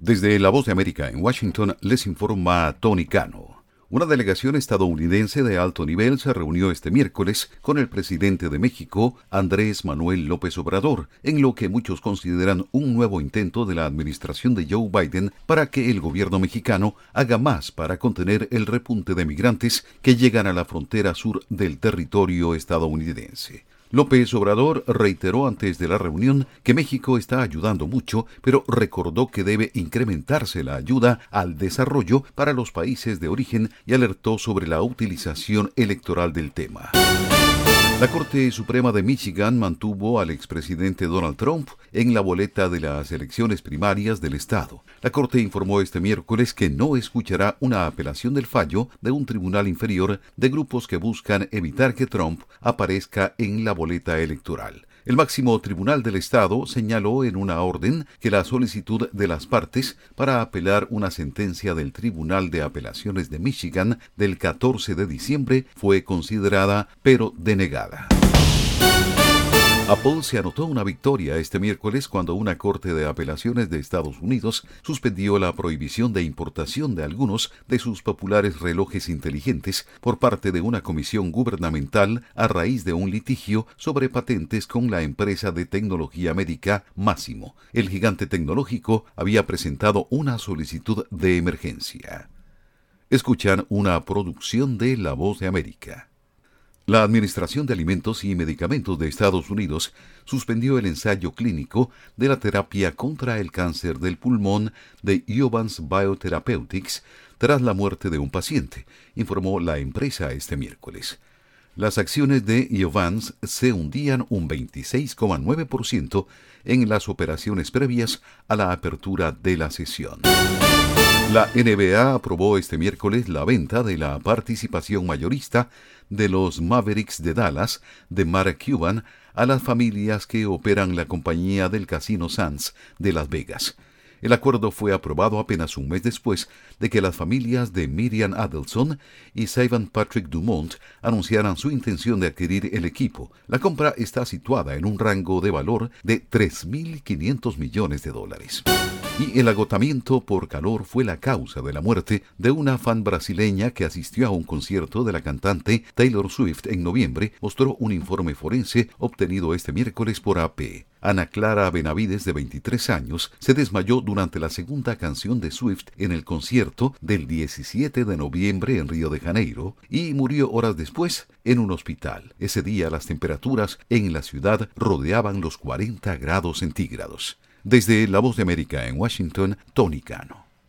Desde La Voz de América en Washington les informa Tony Cano. Una delegación estadounidense de alto nivel se reunió este miércoles con el presidente de México, Andrés Manuel López Obrador, en lo que muchos consideran un nuevo intento de la administración de Joe Biden para que el gobierno mexicano haga más para contener el repunte de migrantes que llegan a la frontera sur del territorio estadounidense. López Obrador reiteró antes de la reunión que México está ayudando mucho, pero recordó que debe incrementarse la ayuda al desarrollo para los países de origen y alertó sobre la utilización electoral del tema. La Corte Suprema de Michigan mantuvo al expresidente Donald Trump en la boleta de las elecciones primarias del Estado. La Corte informó este miércoles que no escuchará una apelación del fallo de un tribunal inferior de grupos que buscan evitar que Trump aparezca en la boleta electoral. El máximo tribunal del Estado señaló en una orden que la solicitud de las partes para apelar una sentencia del Tribunal de Apelaciones de Michigan del 14 de diciembre fue considerada pero denegada. Apple se anotó una victoria este miércoles cuando una Corte de Apelaciones de Estados Unidos suspendió la prohibición de importación de algunos de sus populares relojes inteligentes por parte de una comisión gubernamental a raíz de un litigio sobre patentes con la empresa de tecnología médica Máximo. El gigante tecnológico había presentado una solicitud de emergencia. Escuchan una producción de La Voz de América. La Administración de Alimentos y Medicamentos de Estados Unidos suspendió el ensayo clínico de la terapia contra el cáncer del pulmón de Iovance Biotherapeutics tras la muerte de un paciente, informó la empresa este miércoles. Las acciones de Iovance se hundían un 26,9% en las operaciones previas a la apertura de la sesión. La NBA aprobó este miércoles la venta de la participación mayorista de los Mavericks de Dallas de Mark Cuban a las familias que operan la compañía del Casino Sands de Las Vegas. El acuerdo fue aprobado apenas un mes después de que las familias de Miriam Adelson y Sivan Patrick Dumont anunciaran su intención de adquirir el equipo. La compra está situada en un rango de valor de 3.500 millones de dólares y el agotamiento por calor fue la causa de la muerte de una fan brasileña que asistió a un concierto de la cantante Taylor Swift en noviembre, mostró un informe forense obtenido este miércoles por AP. Ana Clara Benavides, de 23 años, se desmayó durante la segunda canción de Swift en el concierto del 17 de noviembre en Río de Janeiro y murió horas después en un hospital. Ese día las temperaturas en la ciudad rodeaban los 40 grados centígrados. Desde La Voz de América en Washington, Tony Cano.